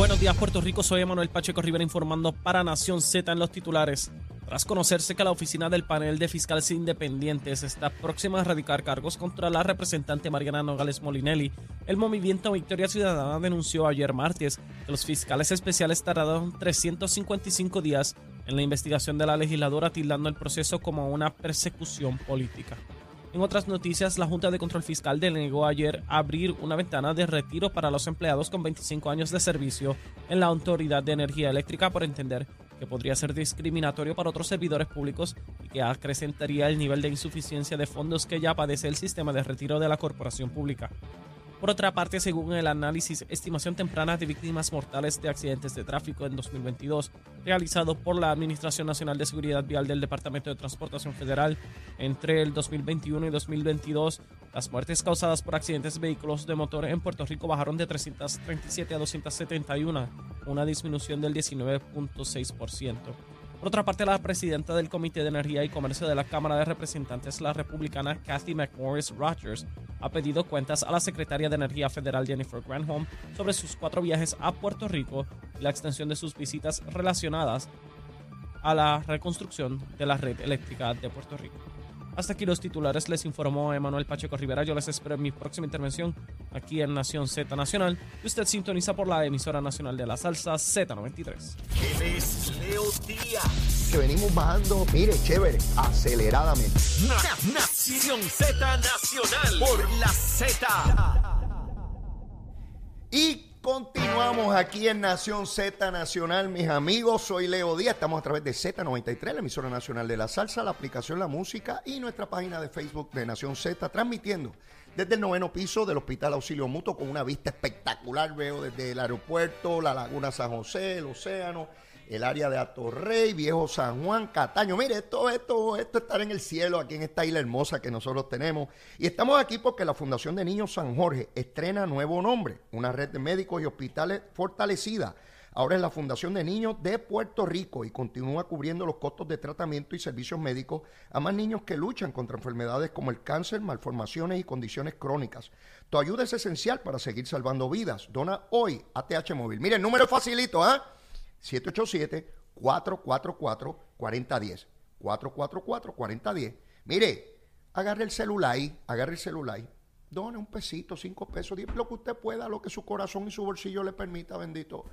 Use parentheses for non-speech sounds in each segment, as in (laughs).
Buenos días, Puerto Rico. Soy Emanuel Pacheco Rivera informando para Nación Z en los titulares. Tras conocerse que la oficina del panel de fiscales independientes está próxima a radicar cargos contra la representante Mariana Nogales Molinelli, el movimiento Victoria Ciudadana denunció ayer martes que los fiscales especiales tardaron 355 días en la investigación de la legisladora, tildando el proceso como una persecución política. En otras noticias, la Junta de Control Fiscal denegó ayer abrir una ventana de retiro para los empleados con 25 años de servicio en la Autoridad de Energía Eléctrica por entender que podría ser discriminatorio para otros servidores públicos y que acrecentaría el nivel de insuficiencia de fondos que ya padece el sistema de retiro de la corporación pública. Por otra parte, según el análisis Estimación Temprana de Víctimas Mortales de Accidentes de Tráfico en 2022, realizado por la Administración Nacional de Seguridad Vial del Departamento de Transportación Federal, entre el 2021 y 2022, las muertes causadas por accidentes de vehículos de motor en Puerto Rico bajaron de 337 a 271, una disminución del 19.6%. Por otra parte, la presidenta del Comité de Energía y Comercio de la Cámara de Representantes, la republicana Kathy McMorris Rogers, ha pedido cuentas a la secretaria de Energía Federal Jennifer Granholm sobre sus cuatro viajes a Puerto Rico y la extensión de sus visitas relacionadas a la reconstrucción de la red eléctrica de Puerto Rico. Hasta aquí los titulares, les informó Emanuel Pacheco Rivera. Yo les espero en mi próxima intervención aquí en Nación Z Nacional. Y usted sintoniza por la emisora nacional de la salsa Z93. Leo Díaz. Que venimos bajando, mire, chévere, aceleradamente. Nación Z Nacional por la Z. Y Continuamos aquí en Nación Z Nacional, mis amigos. Soy Leo Díaz. Estamos a través de Z93, la emisora nacional de la salsa, la aplicación La Música y nuestra página de Facebook de Nación Z, transmitiendo desde el noveno piso del Hospital Auxilio Mutuo con una vista espectacular. Veo desde el aeropuerto, la Laguna San José, el océano el área de Atorrey, Viejo San Juan, Cataño. Mire, esto, esto, esto estar en el cielo, aquí en esta isla hermosa que nosotros tenemos. Y estamos aquí porque la Fundación de Niños San Jorge estrena nuevo nombre, una red de médicos y hospitales fortalecida. Ahora es la Fundación de Niños de Puerto Rico y continúa cubriendo los costos de tratamiento y servicios médicos a más niños que luchan contra enfermedades como el cáncer, malformaciones y condiciones crónicas. Tu ayuda es esencial para seguir salvando vidas. Dona hoy a TH Móvil. Mire, el número facilito, ¿ah? 787-444-4010. 444-4010. Mire, agarre el celular, agarre el celular, done un pesito, cinco pesos, diez, lo que usted pueda, lo que su corazón y su bolsillo le permita, bendito.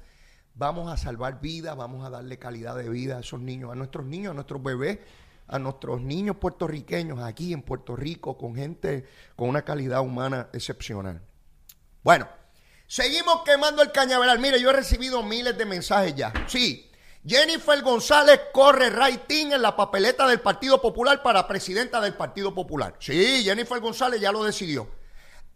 Vamos a salvar vidas, vamos a darle calidad de vida a esos niños, a nuestros niños, a nuestros bebés, a nuestros niños puertorriqueños aquí en Puerto Rico, con gente con una calidad humana excepcional. Bueno. Seguimos quemando el cañaveral. Mire, yo he recibido miles de mensajes ya. Sí, Jennifer González corre rating en la papeleta del Partido Popular para presidenta del Partido Popular. Sí, Jennifer González ya lo decidió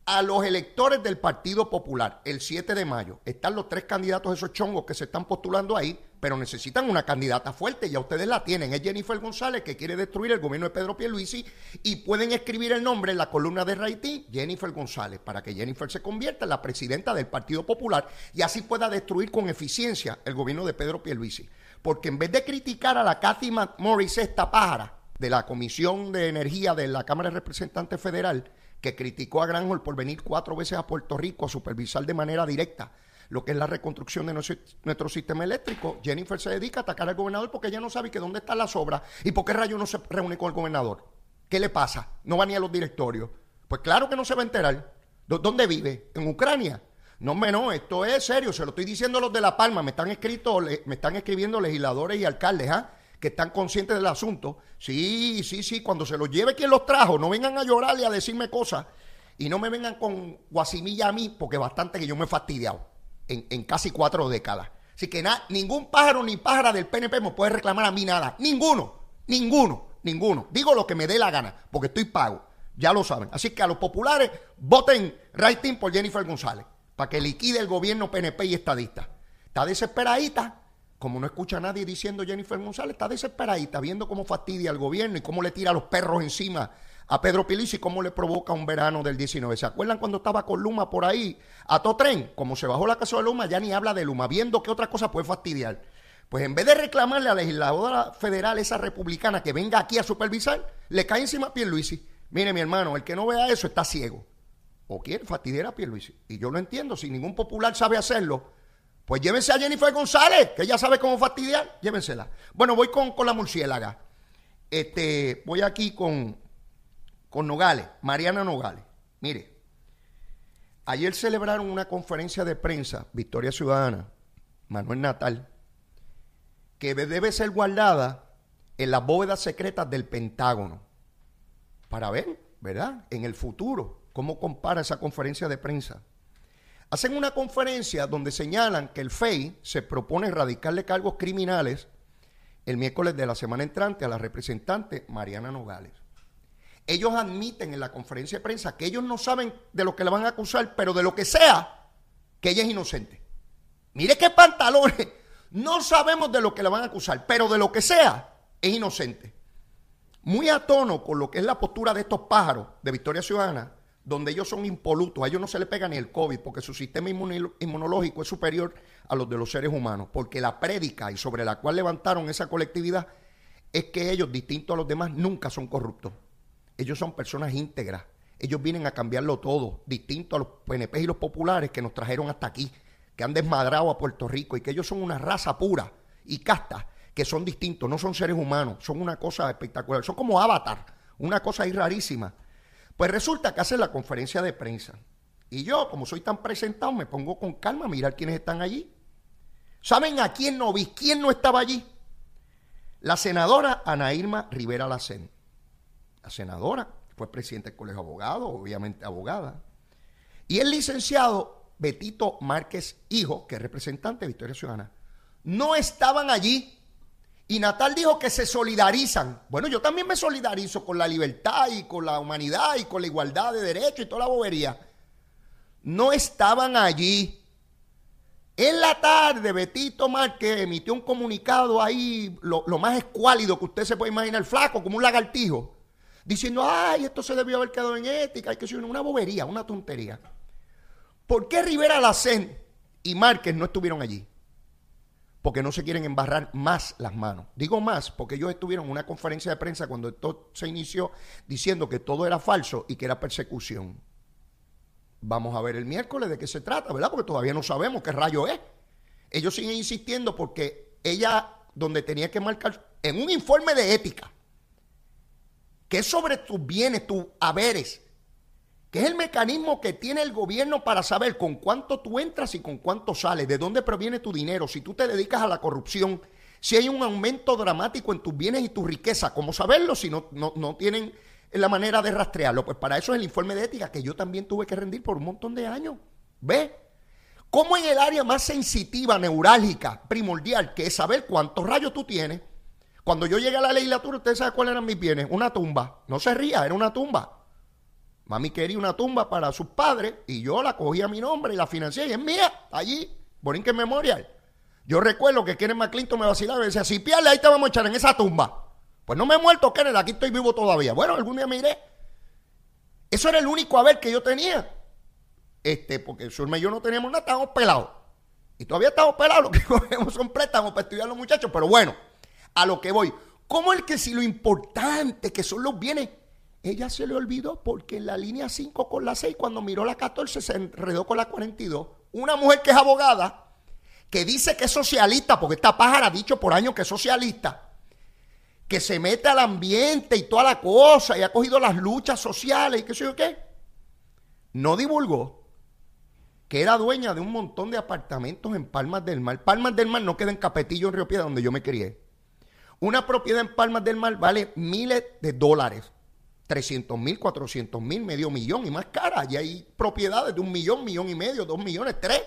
a los electores del Partido Popular el 7 de mayo. Están los tres candidatos, esos chongos que se están postulando ahí, pero necesitan una candidata fuerte. Ya ustedes la tienen. Es Jennifer González que quiere destruir el gobierno de Pedro Pierluisi y pueden escribir el nombre en la columna de Raití, Jennifer González, para que Jennifer se convierta en la presidenta del Partido Popular y así pueda destruir con eficiencia el gobierno de Pedro Pierluisi. Porque en vez de criticar a la Kathy McMorris, esta pájara de la Comisión de Energía de la Cámara de Representantes Federal, que criticó a Granholm por venir cuatro veces a Puerto Rico a supervisar de manera directa lo que es la reconstrucción de nuestro, sistema eléctrico. Jennifer se dedica a atacar al gobernador porque ella no sabe dónde están las obras y por qué rayo no se reúne con el gobernador. ¿Qué le pasa? No va ni a los directorios. Pues claro que no se va a enterar. ¿Dónde vive? ¿En Ucrania? No, no, esto es serio, se lo estoy diciendo a los de La Palma, me están, escrito, me están escribiendo legisladores y alcaldes, ¿ah? que están conscientes del asunto. Sí, sí, sí, cuando se los lleve quien los trajo, no vengan a llorar y a decirme cosas. Y no me vengan con guasimilla a mí, porque bastante que yo me he fastidiado en, casi cuatro décadas. Así que ningún pájaro ni pájara del PNP me puede reclamar a mí nada. Ninguno, ninguno, ninguno. Digo lo que me dé la gana, porque estoy pago. Ya lo saben. Así que a los populares, voten right por Jennifer González, para que liquide el gobierno PNP y estadista. Está desesperadita, como no escucha a nadie diciendo Jennifer González, está desesperadita, viendo cómo fastidia al gobierno y cómo le tira a los perros encima a Pedro Pilis y cómo le provoca un verano del 19. ¿Se acuerdan cuando estaba con Luma por ahí a todo tren? Como se bajó la casa de Luma, ya ni habla de Luma, viendo que otra cosa puede fastidiar. Pues en vez de reclamarle a la legisladora federal, esa republicana, que venga aquí a supervisar, le cae encima a Pierluisi. Mire, mi hermano, el que no vea eso está ciego. O quiere fastidiar a Pierluisi. Y yo lo entiendo, si ningún popular sabe hacerlo, Pues llévense a Jennifer González, que ella sabe cómo fastidiar, llévensela. Bueno, voy con, con la murciélaga. Este, voy aquí con, con Nogales, Mariana Nogales. Mire, ayer celebraron una conferencia de prensa, Victoria Ciudadana, Manuel Natal, que debe ser guardada en las bóvedas secretas del Pentágono, para ver, ¿verdad? En el futuro, cómo compara esa conferencia de prensa. Hacen una conferencia donde señalan que el FEI se propone erradicarle cargos criminales el miércoles de la semana entrante a la representante Mariana Nogales. Ellos admiten en la conferencia de prensa que ellos no saben de lo que le van a acusar, pero de lo que sea, que ella es inocente. Mire qué pantalones. No sabemos de lo que le van a acusar, pero de lo que sea, es inocente. Muy a tono con lo que es la postura de estos pájaros de Victoria Ciudadana, donde ellos son impolutos, a ellos no se les pega ni el COVID, porque su sistema inmunológico es superior a los de los seres humanos, porque la prédica y sobre la cual levantaron esa colectividad es que ellos, distintos a los demás, nunca son corruptos. Ellos son personas íntegras. Ellos vienen a cambiarlo todo, distinto a los PNP y los populares que nos trajeron hasta aquí, que han desmadrado a Puerto Rico y que ellos son una raza pura y casta, que son distintos, no son seres humanos, son una cosa espectacular, son como avatar, una cosa ahí rarísima. Pues resulta que hacen la conferencia de prensa. Y yo, como soy tan presentado, me pongo con calma a mirar quiénes están allí. ¿Saben a quién no vi? ¿Quién no estaba allí? La senadora Ana Irma Rivera Lacén. La senadora, fue presidente del Colegio de Abogados, obviamente abogada. Y el licenciado Betito Márquez Hijo, que es representante de Victoria Ciudadana, no estaban allí. Y Natal dijo que se solidarizan. Bueno, yo también me solidarizo con la libertad y con la humanidad y con la igualdad de derechos y toda la bobería. No estaban allí. En la tarde, Betito Márquez emitió un comunicado ahí, lo, más escuálido que usted se puede imaginar, flaco, como un lagartijo, diciendo, ay, esto se debió haber quedado en ética, hay que ser una bobería, una tontería. ¿Por qué Rivera Lacén y Márquez no estuvieron allí? Porque no se quieren embarrar más las manos. Digo más porque ellos estuvieron en una conferencia de prensa cuando esto se inició diciendo que todo era falso y que era persecución. Vamos a ver el miércoles de qué se trata, ¿verdad? Porque todavía no sabemos qué rayo es. Ellos siguen insistiendo porque ella, donde tenía que marcar, en un informe de ética, que es sobre tus bienes, tus haberes, que es el mecanismo que tiene el gobierno para saber con cuánto tú entras y con cuánto sales, de dónde proviene tu dinero, si tú te dedicas a la corrupción, si hay un aumento dramático en tus bienes y tu riqueza, ¿cómo saberlo si no, no, no tienen la manera de rastrearlo. Pues para eso es el informe de ética que yo también tuve que rendir por un montón de años. ¿Ve? ¿Cómo en el área más sensitiva, neurálgica, primordial, que es saber cuántos rayos tú tienes? Cuando yo llegué a la legislatura, ¿ustedes saben cuáles eran mis bienes? Una tumba. No se ría, era una tumba. Mami quería una tumba para sus padres y yo la cogí a mi nombre y la financié y es mía, allí, Borinquen Memorial. Yo recuerdo que Kenneth McClinton me vacilaba y me decía, si pierde ahí te vamos a echar en esa tumba. Pues no me he muerto, Kenneth, aquí estoy vivo todavía. Bueno, algún día me iré. Eso era el único haber que yo tenía. Este, porque el Surme y yo no teníamos nada, estábamos pelados. Y todavía estamos pelados, lo que (laughs) cogemos son préstamos para estudiar los muchachos. Pero bueno, a lo que voy. ¿Cómo es que si lo importante que son los bienes, ella se le olvidó porque en la línea 5 con la 6, cuando miró la 14, se enredó con la 42. Una mujer que es abogada, que dice que es socialista, porque esta pájara ha dicho por años que es socialista que se mete al ambiente y toda la cosa y ha cogido las luchas sociales y qué sé yo qué, no divulgó que era dueña de un montón de apartamentos en Palmas del Mar. Palmas del Mar no queda en Capetillo, en Río Piedra, donde yo me crié. Una propiedad en Palmas del Mar vale miles de dólares. 300 mil, 400 mil, medio millón y más cara. Y hay propiedades de un millón, millón y medio, dos millones, tres.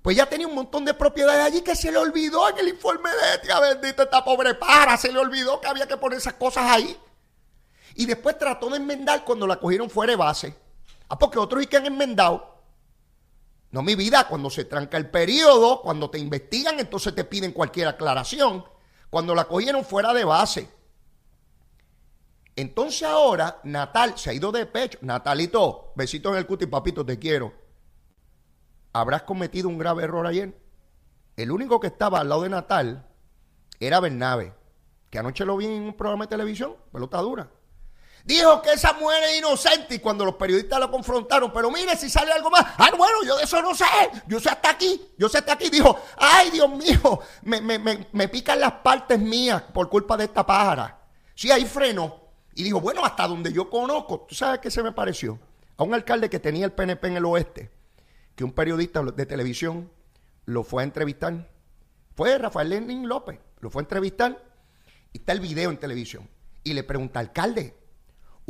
Pues ya tenía un montón de propiedades allí que se le olvidó en el informe de ética, bendito esta pobre para, se le olvidó que había que poner esas cosas ahí. Y después trató de enmendar cuando la cogieron fuera de base. Ah, porque otros y que han enmendado. No, mi vida, cuando se tranca el periodo, cuando te investigan, entonces te piden cualquier aclaración. Cuando la cogieron fuera de base. Entonces ahora, Natal se ha ido de pecho. Natalito, besito en el cuti, papito, te quiero habrás cometido un grave error ayer. El único que estaba al lado de Natal era Bernabe, que anoche lo vi en un programa de televisión, pelota dura. Dijo que esa mujer es inocente y cuando los periodistas lo confrontaron, pero mire si sale algo más. Ah, bueno, yo de eso no sé. Yo sé hasta aquí. Yo sé hasta aquí. Dijo, ay, Dios mío, me, me, me, me pican las partes mías por culpa de esta pájara. Sí, ahí frenó. Y dijo, bueno, hasta donde yo conozco. ¿Tú sabes qué se me pareció? A un alcalde que tenía el PNP en el oeste, que un periodista de televisión lo fue a entrevistar. Fue Rafael Lenin López. Lo fue a entrevistar y está el video en televisión. Y le pregunta, alcalde,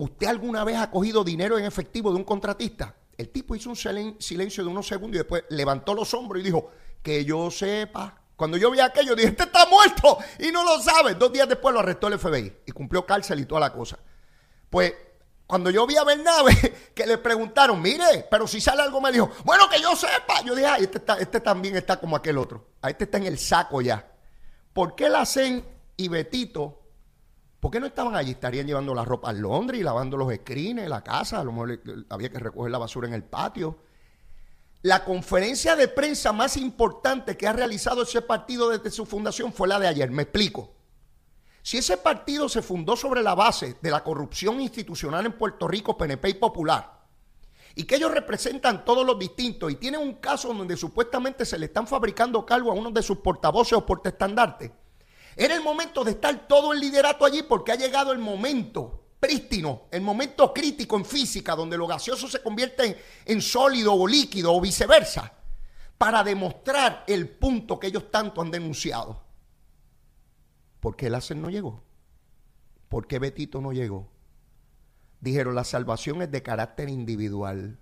¿usted alguna vez ha cogido dinero en efectivo de un contratista? El tipo hizo un silencio de unos segundos y después levantó los hombros y dijo, que yo sepa. Cuando yo vi aquello, dije, este está muerto y no lo sabe. Dos días después lo arrestó el FBI y cumplió cárcel y toda la cosa. Pues cuando yo vi a Bernabe, (laughs) que le preguntaron, mire, pero si sale algo, me dijo, bueno, que yo sepa. Yo dije, ay, este, este también está como aquel otro. A este está en el saco ya. ¿Por qué la CEN y Betito ¿Por qué no estaban allí? Estarían llevando la ropa a Londres y lavando los screens, la casa, a lo mejor había que recoger la basura en el patio. La conferencia de prensa más importante que ha realizado ese partido desde su fundación fue la de ayer. Me explico. Si ese partido se fundó sobre la base de la corrupción institucional en Puerto Rico, PNP y Popular, y que ellos representan todos los distintos y tienen un caso donde supuestamente se le están fabricando cargo a uno de sus portavoces o portestandartes, era el momento de estar todo el liderato allí porque ha llegado el momento prístino, el momento crítico en física, donde lo gaseoso se convierte en, sólido o líquido o viceversa, para demostrar el punto que ellos tanto han denunciado. ¿Por qué láser no llegó? ¿Por qué Betito no llegó? Dijeron, la salvación es de carácter individual.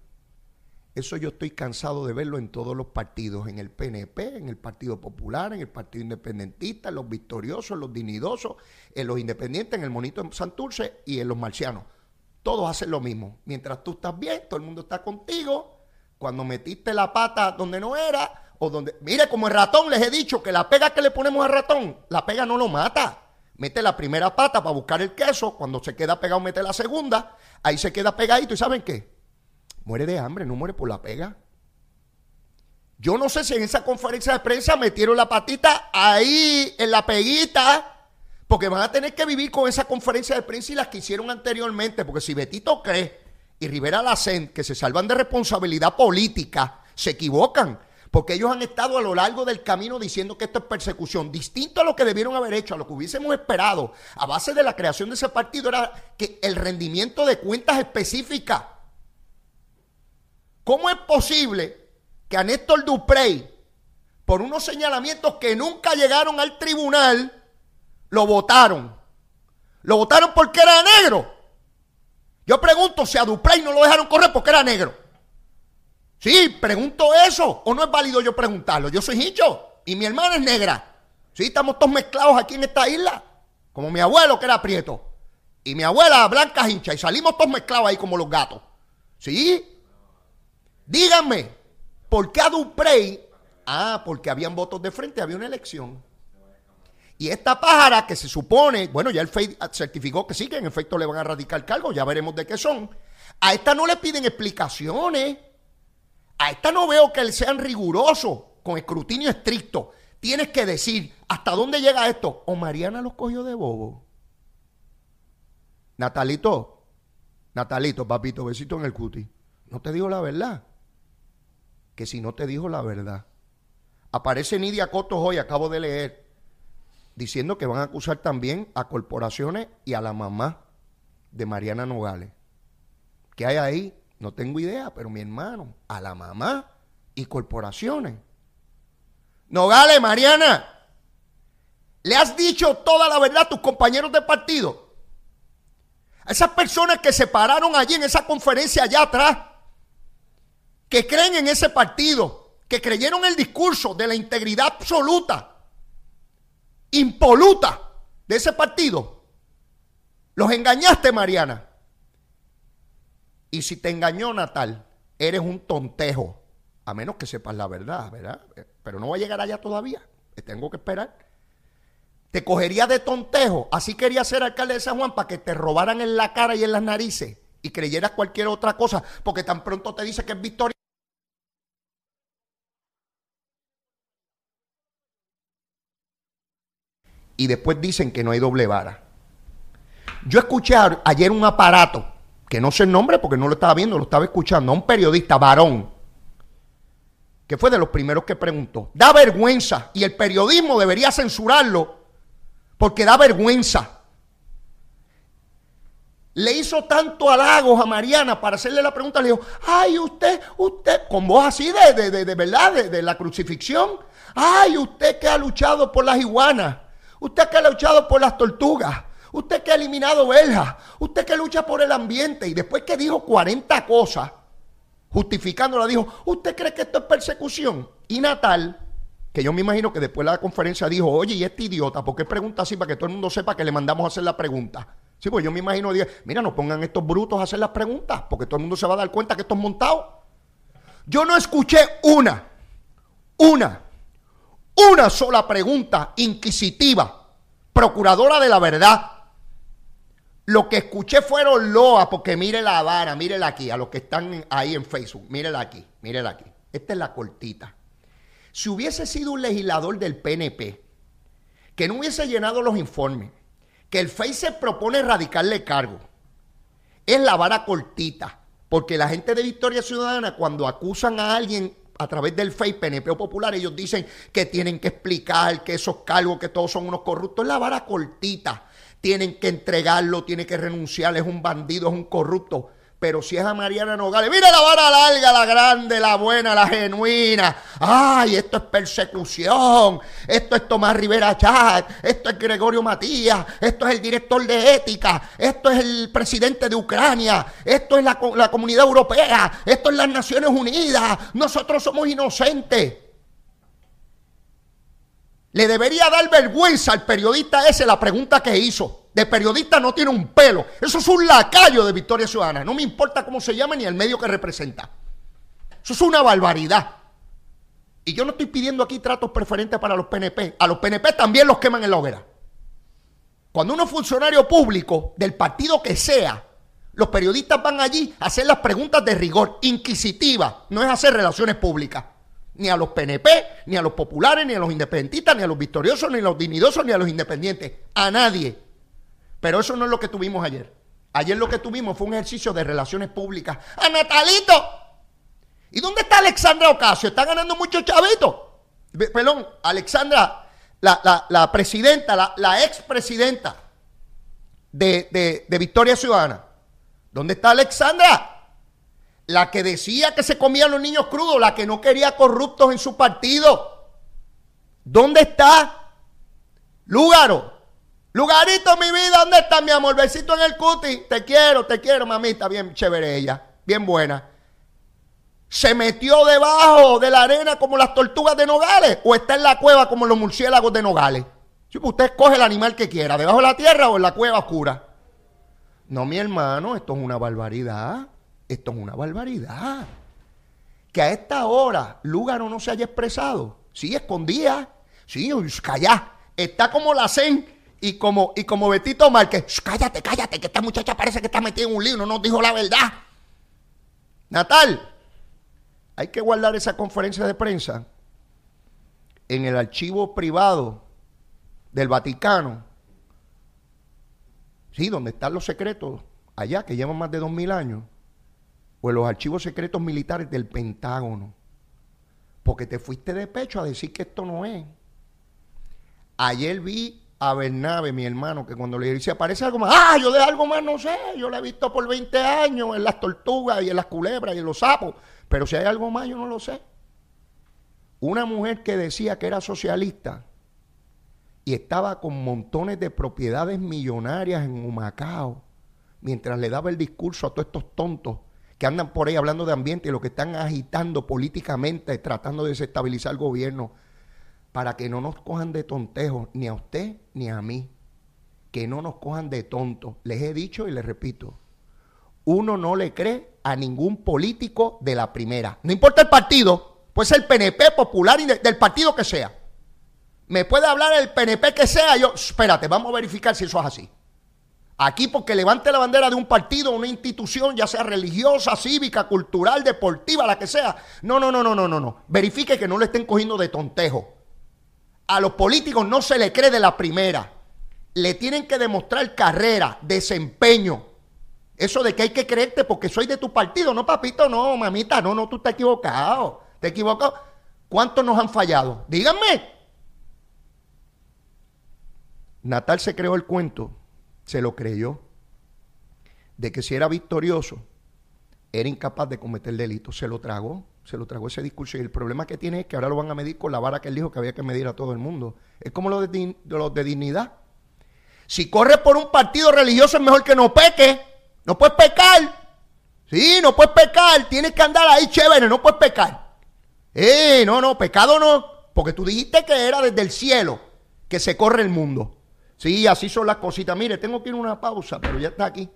Eso yo estoy cansado de verlo en todos los partidos, en el PNP, en el Partido Popular, en el Partido Independentista, en los victoriosos, en los dignidosos, en los independientes, en el Monito Santurce y en los marcianos. Todos hacen lo mismo. Mientras tú estás bien, todo el mundo está contigo. Cuando metiste la pata donde no era, o donde. Mire, como el ratón, les he dicho que la pega que le ponemos al ratón, la pega no lo mata. Mete la primera pata para buscar el queso, cuando se queda pegado, mete la segunda, ahí se queda pegadito. ¿Y saben qué? Muere de hambre, no muere por la pega. Yo no sé si en esa conferencia de prensa metieron la patita ahí en la peguita, porque van a tener que vivir con esa conferencia de prensa y las que hicieron anteriormente, porque si Betito cree y Rivera Lacen que se salvan de responsabilidad política, se equivocan, porque ellos han estado a lo largo del camino diciendo que esto es persecución, distinto a lo que debieron haber hecho, a lo que hubiésemos esperado, a base de la creación de ese partido, era que el rendimiento de cuentas específicas ¿Cómo es posible que a Néstor Duprey, por unos señalamientos que nunca llegaron al tribunal, lo votaron? Lo votaron porque era negro. Yo pregunto si a Duprey no lo dejaron correr porque era negro. Sí, pregunto eso. ¿O no es válido yo preguntarlo? Yo soy hincho y mi hermana es negra. Sí, estamos todos mezclados aquí en esta isla. Como mi abuelo que era prieto. Y mi abuela blanca hincha. Y salimos todos mezclados ahí como los gatos. Sí, Díganme, ¿por qué a Duprey? Ah, porque habían votos de frente, había una elección. Y esta pájara que se supone, bueno, ya el FEI certificó que sí, que en efecto le van a radicar cargo, ya veremos de qué son. A esta no le piden explicaciones. A esta no veo que sean rigurosos, con escrutinio estricto. Tienes que decir hasta dónde llega esto. O Mariana los cogió de bobo. Natalito, Natalito, papito, besito en el cuti. No te digo la verdad que si no te dijo la verdad. Aparece Nidia Cotos hoy, acabo de leer, diciendo que van a acusar también a corporaciones y a la mamá de Mariana Nogales. ¿Qué hay ahí? No tengo idea, pero mi hermano, a la mamá y corporaciones. Nogales, Mariana, ¿le has dicho toda la verdad a tus compañeros de partido? A esas personas que se pararon allí en esa conferencia allá atrás que creen en ese partido, que creyeron el discurso de la integridad absoluta, impoluta de ese partido, los engañaste, Mariana. Y si te engañó Natal, eres un tontejo, a menos que sepas la verdad, ¿verdad? Pero no va a llegar allá todavía, tengo que esperar. Te cogería de tontejo, así quería ser alcalde de San Juan para que te robaran en la cara y en las narices y creyeras cualquier otra cosa, porque tan pronto te dice que es victoria. Y después dicen que no hay doble vara. Yo escuché ayer un aparato, que no sé el nombre porque no lo estaba viendo, lo estaba escuchando, a un periodista varón, que fue de los primeros que preguntó. Da vergüenza y el periodismo debería censurarlo porque da vergüenza. Le hizo tanto halagos a Mariana para hacerle la pregunta. Le dijo, ay, usted, usted, con voz así de, de, de, de verdad, de, de la crucifixión. Ay, usted que ha luchado por las iguanas. Usted que ha luchado por las tortugas. Usted que ha eliminado verjas. Usted que lucha por el ambiente. Y después que dijo 40 cosas, justificándola, dijo, ¿usted cree que esto es persecución? Y Natal, que yo me imagino que después de la conferencia dijo, oye, y este idiota, ¿por qué pregunta así para que todo el mundo sepa que le mandamos a hacer la pregunta? Sí, pues yo me imagino, dije, mira, no pongan estos brutos a hacer las preguntas, porque todo el mundo se va a dar cuenta que esto es montado. Yo no escuché una, una, una sola pregunta inquisitiva, procuradora de la verdad. Lo que escuché fueron loas, porque mire la vara, mírela aquí, a los que están ahí en Facebook, mírela aquí, mírela aquí. Esta es la cortita. Si hubiese sido un legislador del PNP, que no hubiese llenado los informes, que el FEI propone erradicarle cargo, es la vara cortita, porque la gente de Victoria Ciudadana, cuando acusan a alguien a través del FEI, PNP Popular, ellos dicen que tienen que explicar que esos cargos, que todos son unos corruptos, es la vara cortita. Tienen que entregarlo, tiene que renunciar, es un bandido, es un corrupto. Pero si es a Mariana Nogales, mira la vara larga, la grande, la buena, la genuina. Ay, esto es persecución. Esto es Tomás Rivera Chat. Esto es Gregorio Matías. Esto es el director de ética. Esto es el presidente de Ucrania. Esto es la, la comunidad europea. Esto es las Naciones Unidas. Nosotros somos inocentes. Le debería dar vergüenza al periodista ese la pregunta que hizo. De periodista no tiene un pelo. Eso es un lacayo de Victoria Ciudadana. No me importa cómo se llame ni el medio que representa. Eso es una barbaridad. Y yo no estoy pidiendo aquí tratos preferentes para los PNP. A los PNP también los queman en la hoguera. Cuando uno es funcionario público, del partido que sea, los periodistas van allí a hacer las preguntas de rigor, inquisitivas. No es hacer relaciones públicas. Ni a los PNP, ni a los populares, ni a los independentistas, ni a los victoriosos, ni a los dignidosos, ni a los independientes. A nadie. Pero eso no es lo que tuvimos ayer. Ayer lo que tuvimos fue un ejercicio de relaciones públicas. ¡A Natalito! ¿Y dónde está Alexandra Ocasio? Está ganando mucho chavito. Perdón, Alexandra, la, la- la presidenta, la, la expresidenta de, de, de Victoria Ciudadana. ¿Dónde está Alexandra? La que decía que se comían los niños crudos, la que no quería corruptos en su partido. ¿Dónde está? Lúgaro. Lugarito, mi vida, ¿dónde está mi amor? Besito en el cuti. Te quiero, te quiero, mamita. Bien chévere ella. Bien buena. ¿Se metió debajo de la arena como las tortugas de Nogales? ¿O está en la cueva como los murciélagos de Nogales? Pues usted escoge el animal que quiera, debajo de la tierra o en la cueva oscura. No, mi hermano, esto es una barbaridad. Esto es una barbaridad. Que a esta hora Lúgaro no se haya expresado. Sí, escondía. Sí, uy, calla. Está como la CEN y como, y como Betito Márquez. "Shh, Cállate, cállate, que esta muchacha parece que está metida en un lío, no nos dijo la verdad. Natal, hay que guardar esa conferencia de prensa en el archivo privado del Vaticano. Sí, donde están los secretos, allá, que llevan más de dos mil años. O en los archivos secretos militares del Pentágono. Porque te fuiste de pecho a decir que esto no es. Ayer vi a Bernabe, mi hermano, que cuando le dice, aparece algo más, ah, yo de algo más no sé, yo lo he visto por 20 años en las tortugas y en las culebras y en los sapos, pero si hay algo más yo no lo sé. Una mujer que decía que era socialista y estaba con montones de propiedades millonarias en Humacao, mientras le daba el discurso a todos estos tontos que andan por ahí hablando de ambiente y lo que están agitando políticamente, tratando de desestabilizar el gobierno, para que no nos cojan de tontejos, ni a usted ni a mí, que no nos cojan de tontos. Les he dicho y les repito, uno no le cree a ningún político de la primera. No importa el partido, puede ser el PNP popular del partido que sea. Me puede hablar el PNP que sea, yo, espérate, vamos a verificar si eso es así. Aquí porque levante la bandera de un partido, una institución, ya sea religiosa, cívica, cultural, deportiva, la que sea. No, no, no, no, no, no, no. Verifique que no le estén cogiendo de tontejo. A los políticos no se le cree de la primera. le tienen que demostrar carrera, desempeño. Eso de que hay que creerte porque soy de tu partido. No, papito, no, mamita, no, no, tú estás equivocado. Te equivocado. ¿Cuántos nos han fallado? Díganme. Natal se creó el cuento, se lo creyó, de que si era victorioso, era incapaz de cometer delito. Se lo tragó, se lo tragó ese discurso. Y el problema que tiene es que ahora lo van a medir con la vara que él dijo que había que medir a todo el mundo. Es como lo de, los de dignidad. Si corre por un partido religioso es mejor que no peque. No puedes pecar. Sí, no puedes pecar. Tienes que andar ahí chévere, no puedes pecar. Eh, no, no, pecado no. Porque tú dijiste que era desde el cielo que se corre el mundo. Sí, así son las cositas. Mire, tengo que ir a una pausa, pero ya está aquí.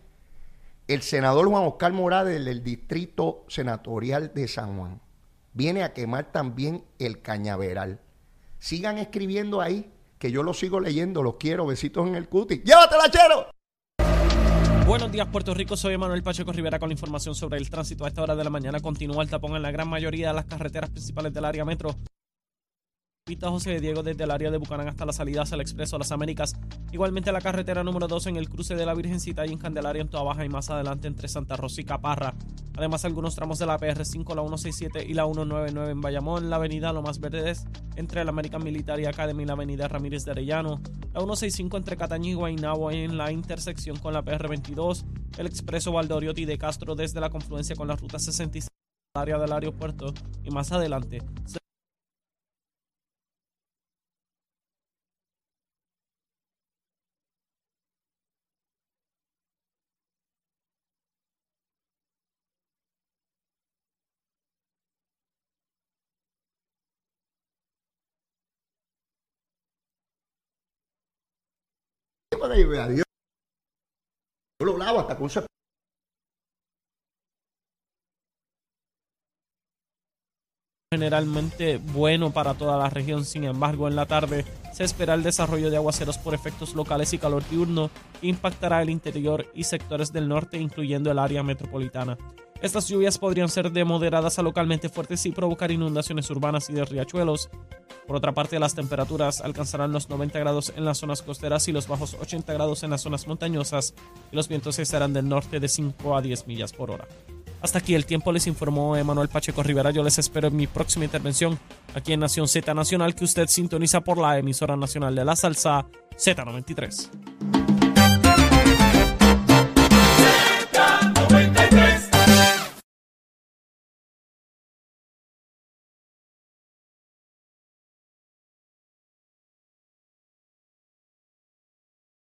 El senador Juan Oscar Morales del Distrito Senatorial de San Juan viene a quemar también el cañaveral. Sigan escribiendo ahí, que yo lo sigo leyendo, los quiero. Besitos en el cuti. ¡Llévatela, chero! Buenos días, Puerto Rico. Soy Manuel Pacheco Rivera con la información sobre el tránsito. A esta hora de la mañana continúa el tapón en la gran mayoría de las carreteras principales del área metro. Pista José Diego desde el área de Bucanán hasta la salida hacia el Expreso Las Américas. Igualmente la carretera número 2 en el cruce de la Virgencita y en Candelaria en Toa Baja y más adelante entre Santa Rosa y Caparra. Además algunos tramos de la PR5, la 167 y la 199 en Bayamón. La avenida Lo Más Verdes entre la American Military Academy y la avenida Ramírez de Arellano. La 165 entre Cataño y Guaynabo en la intersección con la PR22. El Expreso Valdoriotti de Castro desde la confluencia con la ruta 66 área del aeropuerto y más adelante Yo lo lavo hasta con generalmente bueno para toda la región. Sin embargo, en la tarde se espera el desarrollo de aguaceros por efectos locales y calor diurno que impactará el interior y sectores del norte, incluyendo el área metropolitana. Estas lluvias podrían ser de moderadas a localmente fuertes y provocar inundaciones urbanas y de riachuelos. Por otra parte, las temperaturas alcanzarán los 90 grados en las zonas costeras y los bajos 80 grados en las zonas montañosas y los vientos estarán del norte de 5 a 10 millas por hora. Hasta aquí el tiempo les informó Emanuel Pacheco Rivera. Yo les espero en mi próxima intervención aquí en Nación Z Nacional que usted sintoniza por la emisora nacional de la salsa Z93.